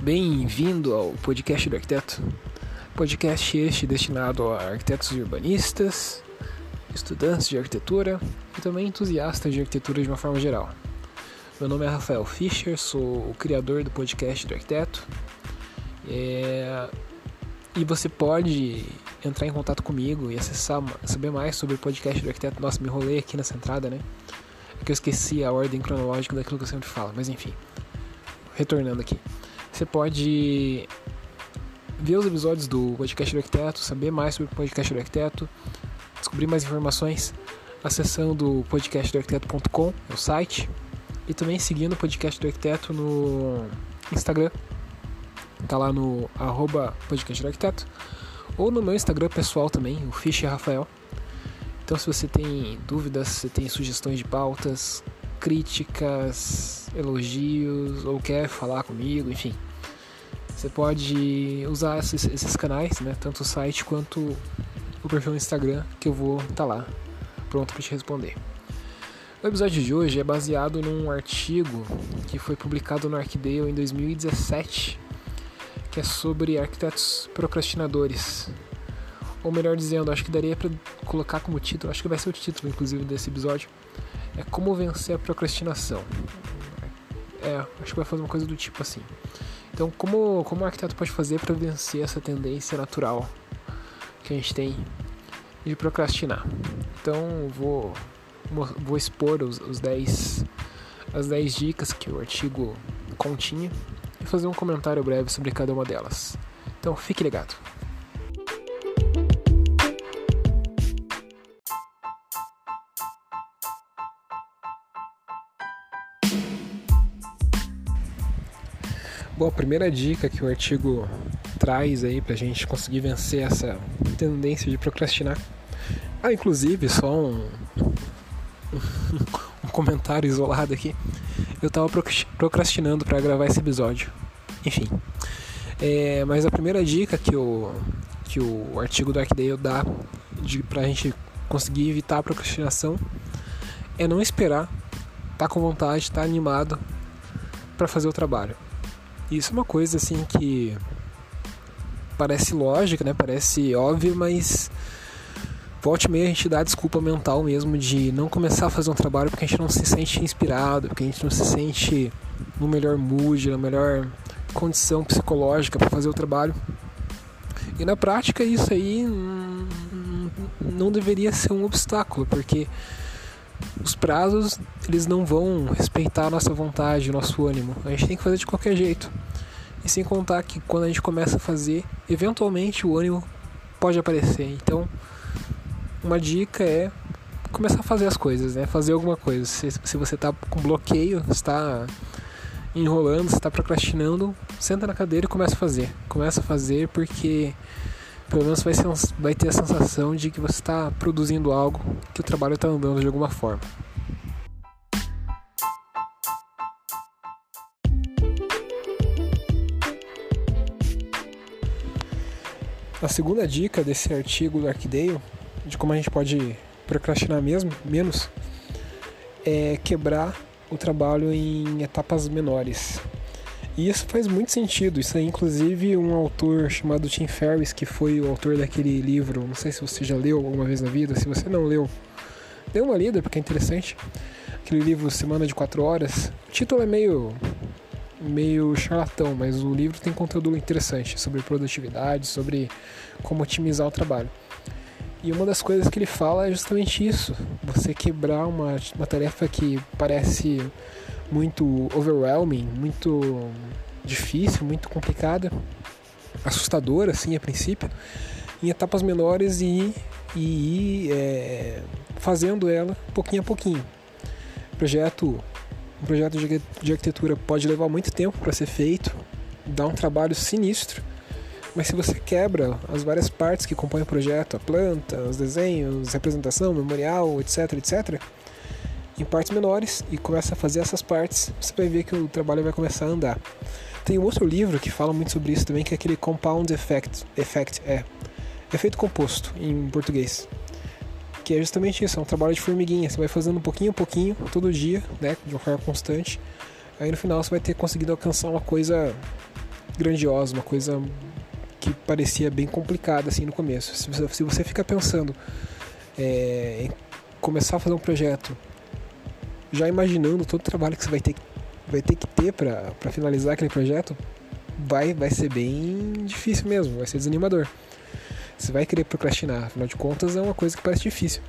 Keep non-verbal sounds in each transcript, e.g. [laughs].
Bem-vindo ao podcast do arquiteto. Podcast este destinado a arquitetos e urbanistas, estudantes de arquitetura e também entusiastas de arquitetura de uma forma geral. Meu nome é Rafael Fischer, sou o criador do podcast do arquiteto. É... E você pode entrar em contato comigo e acessar, saber mais sobre o podcast do arquiteto. Nossa, me enrolei aqui nessa entrada, né? É que eu esqueci a ordem cronológica daquilo que eu sempre falo, mas enfim. Retornando aqui. Você pode ver os episódios do podcast do arquiteto, saber mais sobre o podcast do arquiteto, descobrir mais informações acessando podcastdoarquiteto.com, é o site, e também seguindo o podcast do arquiteto no Instagram. Tá lá no arroba podcast do arquiteto. Ou no meu Instagram pessoal também, o Fischer Rafael. Então se você tem dúvidas, se tem sugestões de pautas, críticas, elogios, ou quer falar comigo, enfim. Você pode usar esses, esses canais, né? Tanto o site quanto o perfil no Instagram, que eu vou estar tá lá, pronto para te responder. O episódio de hoje é baseado num artigo que foi publicado no Arcdale em 2017, que é sobre arquitetos procrastinadores. Ou melhor dizendo, acho que daria para colocar como título, acho que vai ser o título inclusive desse episódio, é como vencer a procrastinação. É, acho que vai fazer uma coisa do tipo assim. Então, como, como o arquiteto pode fazer para vencer essa tendência natural que a gente tem de procrastinar? Então, vou, vou expor os, os 10, as 10 dicas que o artigo continha e fazer um comentário breve sobre cada uma delas. Então, fique ligado. Bom, a primeira dica que o artigo traz aí pra gente conseguir vencer essa tendência de procrastinar. Ah, inclusive, só um, [laughs] um comentário isolado aqui. Eu tava procrastinando para gravar esse episódio. Enfim. É, mas a primeira dica que o, que o artigo do Arcdale dá de, pra gente conseguir evitar a procrastinação é não esperar, tá com vontade, tá animado para fazer o trabalho. Isso é uma coisa assim que parece lógica, né? Parece óbvio, mas volte e meia a gente dá desculpa mental mesmo de não começar a fazer um trabalho porque a gente não se sente inspirado, porque a gente não se sente no melhor mood, na melhor condição psicológica para fazer o trabalho. E na prática isso aí não deveria ser um obstáculo, porque os prazos eles não vão respeitar a nossa vontade, o nosso ânimo. A gente tem que fazer de qualquer jeito. E sem contar que quando a gente começa a fazer, eventualmente o ânimo pode aparecer. Então, uma dica é começar a fazer as coisas, né? Fazer alguma coisa. Se, se você está com bloqueio, está enrolando, está procrastinando, senta na cadeira e começa a fazer. Começa a fazer porque pelo menos vai, ser, vai ter a sensação de que você está produzindo algo, que o trabalho está andando de alguma forma. A segunda dica desse artigo do Arcdale, de como a gente pode procrastinar mesmo, menos, é quebrar o trabalho em etapas menores. E isso faz muito sentido. Isso é inclusive um autor chamado Tim Ferriss, que foi o autor daquele livro. Não sei se você já leu alguma vez na vida. Se você não leu, dê uma lida porque é interessante. Aquele livro Semana de Quatro Horas. O título é meio meio charlatão, mas o livro tem conteúdo interessante sobre produtividade, sobre como otimizar o trabalho. E uma das coisas que ele fala é justamente isso: você quebrar uma, uma tarefa que parece muito overwhelming, muito difícil, muito complicada, assustadora assim a princípio, em etapas menores e, e é, fazendo ela pouquinho a pouquinho. Projeto, um projeto de arquitetura pode levar muito tempo para ser feito, dá um trabalho sinistro, mas se você quebra as várias partes que compõem o projeto, a planta, os desenhos, representação, memorial, etc, etc, em partes menores e começa a fazer essas partes, você vai ver que o trabalho vai começar a andar. Tem um outro livro que fala muito sobre isso também, que é aquele Compound Effect, effect é efeito composto em português. Que é justamente isso, é um trabalho de formiguinha. Você vai fazendo um pouquinho a pouquinho, todo dia, né, de uma forma constante. Aí no final você vai ter conseguido alcançar uma coisa grandiosa, uma coisa que parecia bem complicada assim no começo. Se você, se você fica pensando é, em começar a fazer um projeto, já imaginando todo o trabalho que você vai ter, vai ter que ter para finalizar aquele projeto, vai, vai ser bem difícil mesmo, vai ser desanimador. Você vai querer procrastinar, afinal de contas é uma coisa que parece difícil.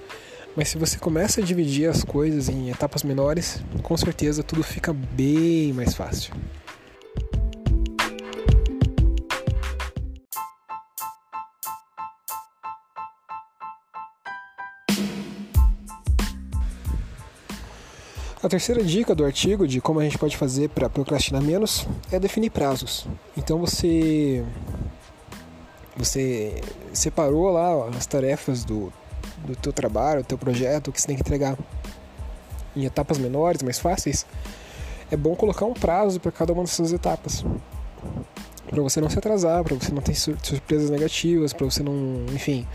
Mas se você começa a dividir as coisas em etapas menores, com certeza tudo fica bem mais fácil. A terceira dica do artigo de como a gente pode fazer para procrastinar menos é definir prazos. Então você você separou lá as tarefas do, do teu trabalho, do teu projeto, que você tem que entregar em etapas menores, mais fáceis. É bom colocar um prazo para cada uma dessas etapas. Para você não se atrasar, para você não ter surpresas negativas, para você não, enfim,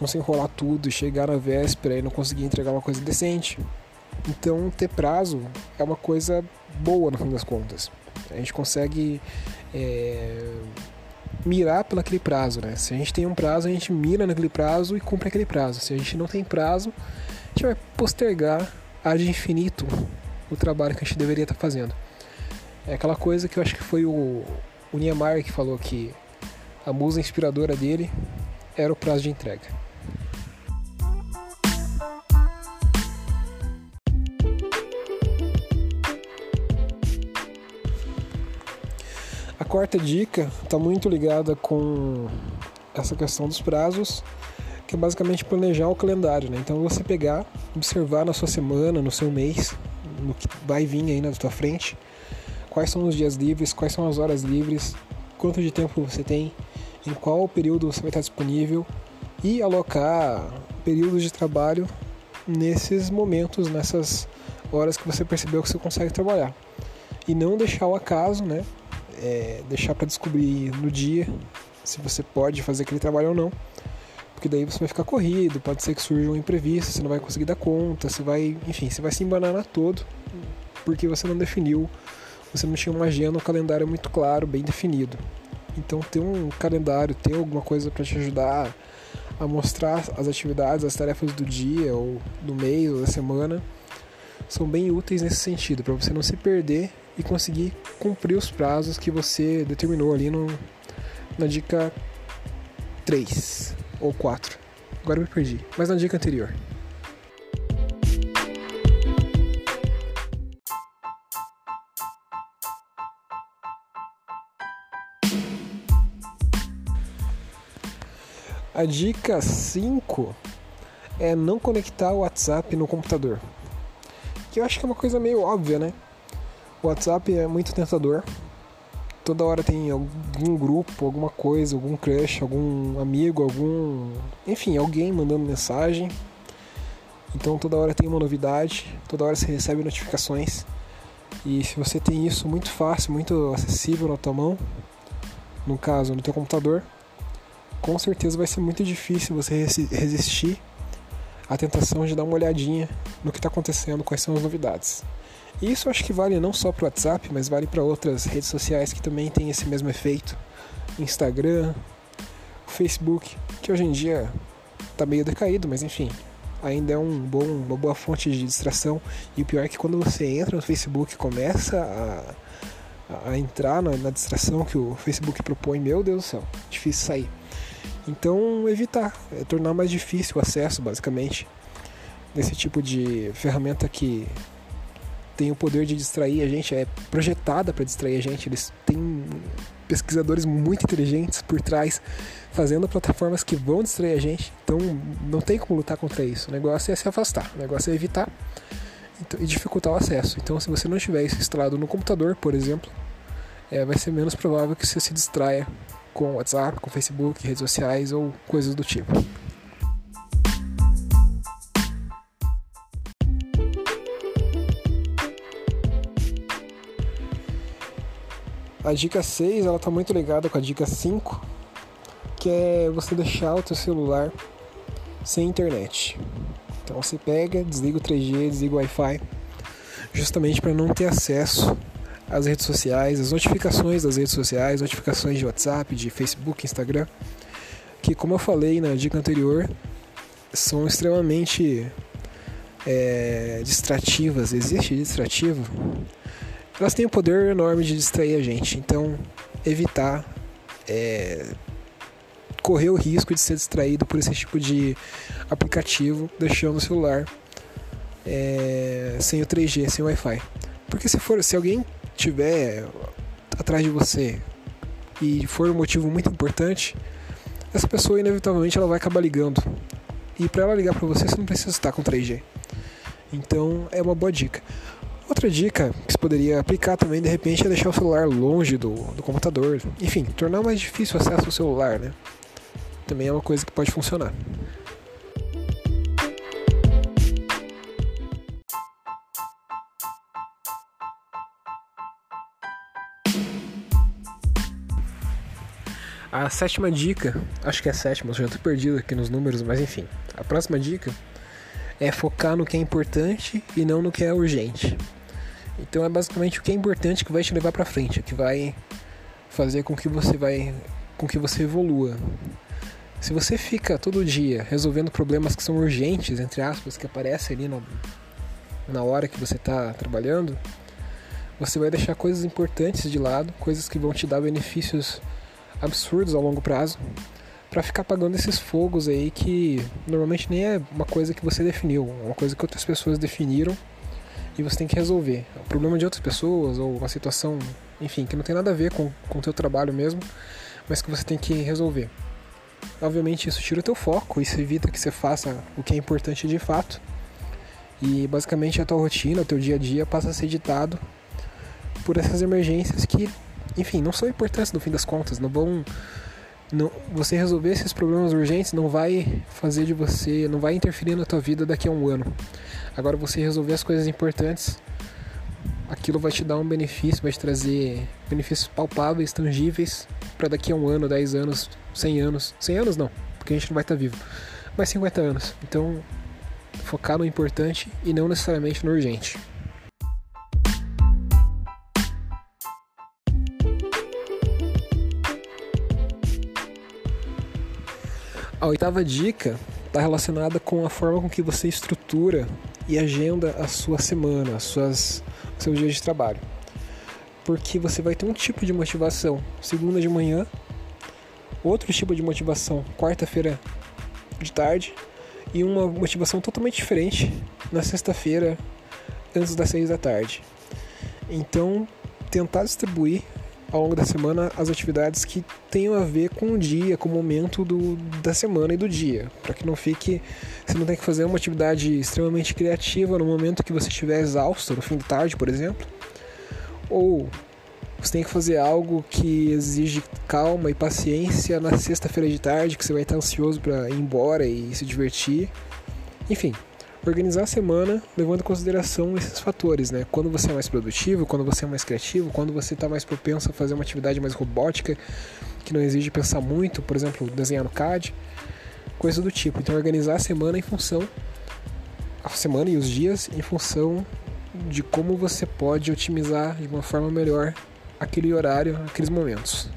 não se enrolar tudo, chegar na véspera e não conseguir entregar uma coisa decente. Então, ter prazo é uma coisa boa no fim das contas. A gente consegue é, mirar pelaquele prazo, né? Se a gente tem um prazo, a gente mira naquele prazo e cumpre aquele prazo. Se a gente não tem prazo, a gente vai postergar de infinito o trabalho que a gente deveria estar fazendo. É aquela coisa que eu acho que foi o, o Niemeyer que falou que a musa inspiradora dele era o prazo de entrega. Quarta dica está muito ligada com essa questão dos prazos, que é basicamente planejar o calendário. Né? Então você pegar, observar na sua semana, no seu mês, no que vai vir aí na tua frente, quais são os dias livres, quais são as horas livres, quanto de tempo você tem, em qual período você vai estar disponível e alocar períodos de trabalho nesses momentos, nessas horas que você percebeu que você consegue trabalhar. E não deixar o acaso, né? É, deixar para descobrir no dia se você pode fazer aquele trabalho ou não. Porque daí você vai ficar corrido, pode ser que surja um imprevisto, você não vai conseguir dar conta, você vai, enfim, você vai se embananar todo porque você não definiu, você não tinha uma agenda, um calendário muito claro, bem definido. Então ter um calendário, ter alguma coisa para te ajudar a mostrar as atividades, as tarefas do dia ou do mês ou da semana são bem úteis nesse sentido, para você não se perder e conseguir cumprir os prazos que você determinou ali no, na dica 3 ou 4. Agora eu me perdi, mas na dica anterior. A dica 5 é não conectar o WhatsApp no computador. Que eu acho que é uma coisa meio óbvia, né? O WhatsApp é muito tentador. Toda hora tem algum grupo, alguma coisa, algum crush, algum amigo, algum. Enfim, alguém mandando mensagem. Então toda hora tem uma novidade, toda hora você recebe notificações. E se você tem isso muito fácil, muito acessível na tua mão, no caso no teu computador, com certeza vai ser muito difícil você resistir à tentação de dar uma olhadinha no que está acontecendo, quais são as novidades. E isso acho que vale não só para o WhatsApp, mas vale para outras redes sociais que também têm esse mesmo efeito. Instagram, Facebook, que hoje em dia está meio decaído, mas enfim, ainda é um bom, uma boa fonte de distração. E o pior é que quando você entra no Facebook começa a, a entrar na, na distração que o Facebook propõe, meu Deus do céu, difícil sair. Então, evitar, é tornar mais difícil o acesso, basicamente, desse tipo de ferramenta que tem o poder de distrair a gente, é projetada para distrair a gente. Eles têm pesquisadores muito inteligentes por trás, fazendo plataformas que vão distrair a gente. Então não tem como lutar contra isso. O negócio é se afastar, o negócio é evitar então, e dificultar o acesso. Então se você não tiver isso instalado no computador, por exemplo, é, vai ser menos provável que você se distraia com WhatsApp, com Facebook, redes sociais ou coisas do tipo. A dica 6, ela tá muito ligada com a dica 5, que é você deixar o teu celular sem internet. Então você pega, desliga o 3G, desliga o Wi-Fi, justamente para não ter acesso as redes sociais, as notificações das redes sociais, notificações de WhatsApp, de Facebook, Instagram, que como eu falei na dica anterior, são extremamente é, distrativas, existe distrativo, elas têm o um poder enorme de distrair a gente. Então, evitar é, correr o risco de ser distraído por esse tipo de aplicativo, deixando o celular é, sem o 3G, sem o Wi-Fi. Porque se for, se alguém tiver atrás de você e for um motivo muito importante, essa pessoa inevitavelmente ela vai acabar ligando. E para ela ligar para você, você não precisa estar com 3G. Então é uma boa dica. Outra dica que você poderia aplicar também de repente é deixar o celular longe do, do computador. Enfim, tornar mais difícil o acesso ao celular, né? Também é uma coisa que pode funcionar. A sétima dica, acho que é a sétima, eu já estou perdido aqui nos números, mas enfim. A próxima dica é focar no que é importante e não no que é urgente. Então é basicamente o que é importante que vai te levar para frente, que vai fazer com que você vai com que você evolua. Se você fica todo dia resolvendo problemas que são urgentes, entre aspas, que aparecem ali na, na hora que você está trabalhando, você vai deixar coisas importantes de lado, coisas que vão te dar benefícios absurdos ao longo prazo para ficar pagando esses fogos aí que normalmente nem é uma coisa que você definiu, é uma coisa que outras pessoas definiram e você tem que resolver. É um problema de outras pessoas ou uma situação, enfim, que não tem nada a ver com o teu trabalho mesmo, mas que você tem que resolver. Obviamente isso tira o teu foco, isso evita que você faça o que é importante de fato. E basicamente a tua rotina, o teu dia a dia passa a ser ditado por essas emergências que enfim, não são importantes no fim das contas, não vão não, você resolver esses problemas urgentes não vai fazer de você, não vai interferir na tua vida daqui a um ano. Agora você resolver as coisas importantes, aquilo vai te dar um benefício, vai te trazer benefícios palpáveis, tangíveis para daqui a um ano, 10 anos, 100 anos. 100 anos não, porque a gente não vai estar tá vivo. Mas 50 anos. Então, focar no importante e não necessariamente no urgente. A oitava dica está relacionada com a forma com que você estrutura e agenda a sua semana, as suas, o seu dia de trabalho. Porque você vai ter um tipo de motivação segunda de manhã, outro tipo de motivação quarta-feira de tarde e uma motivação totalmente diferente na sexta-feira antes das seis da tarde. Então, tentar distribuir ao longo da semana as atividades que tenham a ver com o dia, com o momento do, da semana e do dia, para que não fique, você não tenha que fazer uma atividade extremamente criativa no momento que você estiver exausto, no fim de tarde, por exemplo, ou você tem que fazer algo que exige calma e paciência na sexta-feira de tarde, que você vai estar ansioso para ir embora e se divertir. Enfim, organizar a semana levando em consideração esses fatores, né? Quando você é mais produtivo, quando você é mais criativo, quando você está mais propenso a fazer uma atividade mais robótica, que não exige pensar muito, por exemplo, desenhar no CAD, coisa do tipo. Então, organizar a semana em função, a semana e os dias em função de como você pode otimizar de uma forma melhor aquele horário, aqueles momentos.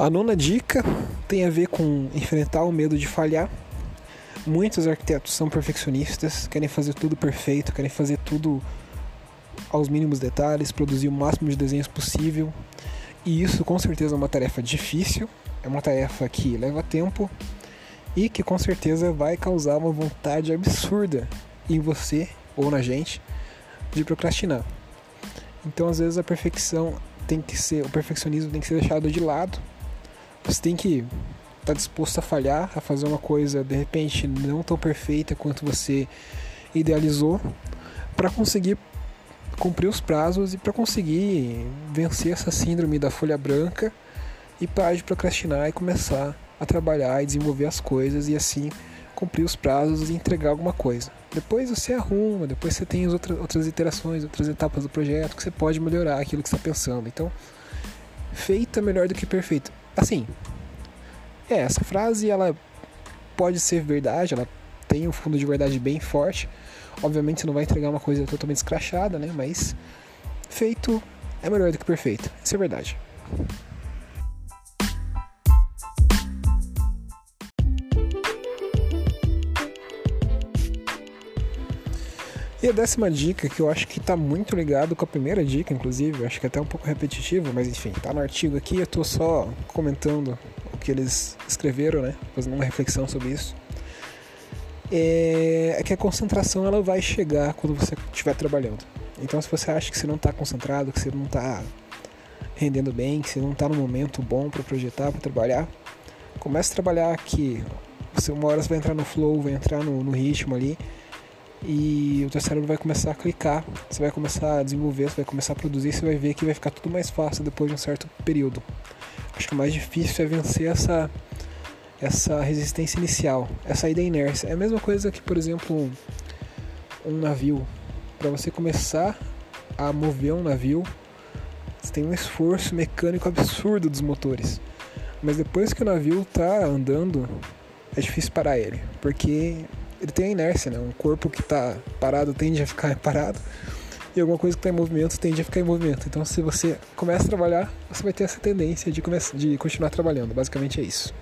A nona dica tem a ver com enfrentar o medo de falhar. Muitos arquitetos são perfeccionistas, querem fazer tudo perfeito, querem fazer tudo aos mínimos detalhes, produzir o máximo de desenhos possível. E isso com certeza é uma tarefa difícil, é uma tarefa que leva tempo e que com certeza vai causar uma vontade absurda em você ou na gente de procrastinar. Então, às vezes a perfeição tem que ser, o perfeccionismo tem que ser deixado de lado você tem que estar tá disposto a falhar, a fazer uma coisa de repente não tão perfeita quanto você idealizou, para conseguir cumprir os prazos e para conseguir vencer essa síndrome da folha branca e parar de procrastinar e começar a trabalhar e desenvolver as coisas e assim cumprir os prazos e entregar alguma coisa. Depois você arruma, depois você tem as outras, outras iterações, outras etapas do projeto que você pode melhorar aquilo que está pensando. Então, feito é melhor do que perfeito assim, é, essa frase ela pode ser verdade, ela tem um fundo de verdade bem forte. Obviamente você não vai entregar uma coisa totalmente escrachada, né? Mas feito é melhor do que perfeito. Isso é verdade. E a décima dica, que eu acho que está muito ligado com a primeira dica, inclusive, acho que é até um pouco repetitivo, mas enfim, tá no artigo aqui, eu estou só comentando o que eles escreveram, né? Fazendo uma reflexão sobre isso. É, é que a concentração ela vai chegar quando você estiver trabalhando. Então, se você acha que você não está concentrado, que você não está rendendo bem, que você não está no momento bom para projetar, para trabalhar, comece a trabalhar aqui. Você, uma hora você vai entrar no flow, vai entrar no, no ritmo ali e o teu cérebro vai começar a clicar, você vai começar a desenvolver, você vai começar a produzir, você vai ver que vai ficar tudo mais fácil depois de um certo período. Acho que o mais difícil é vencer essa essa resistência inicial, é sair da inércia. É a mesma coisa que, por exemplo, um, um navio. Para você começar a mover um navio, você tem um esforço mecânico absurdo dos motores. Mas depois que o navio está andando, é difícil parar ele, porque ele tem a inércia, né? Um corpo que está parado tende a ficar [laughs] parado e alguma coisa que está em movimento tende a ficar em movimento. Então, se você começa a trabalhar, você vai ter essa tendência de, começar, de continuar trabalhando. Basicamente é isso.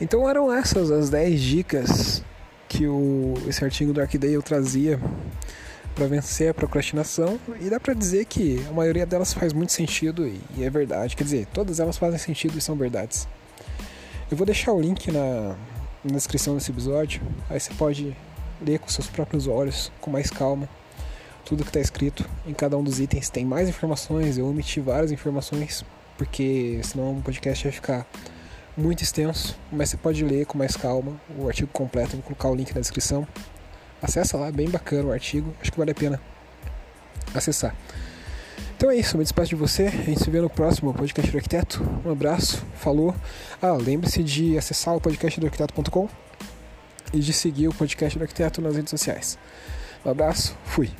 Então eram essas as 10 dicas que o, esse artigo do Arcdale trazia para vencer a procrastinação e dá para dizer que a maioria delas faz muito sentido e é verdade. Quer dizer, todas elas fazem sentido e são verdades. Eu vou deixar o link na, na descrição desse episódio, aí você pode ler com seus próprios olhos, com mais calma, tudo que está escrito. Em cada um dos itens tem mais informações, eu omiti várias informações, porque senão o podcast vai ficar muito extenso, mas você pode ler com mais calma o artigo completo, vou colocar o link na descrição. Acessa lá, bem bacana o artigo, acho que vale a pena acessar. Então é isso, me despeço de você, a gente se vê no próximo podcast do arquiteto. Um abraço, falou. Ah, lembre-se de acessar o podcast do arquiteto.com e de seguir o podcast do arquiteto nas redes sociais. Um abraço, fui.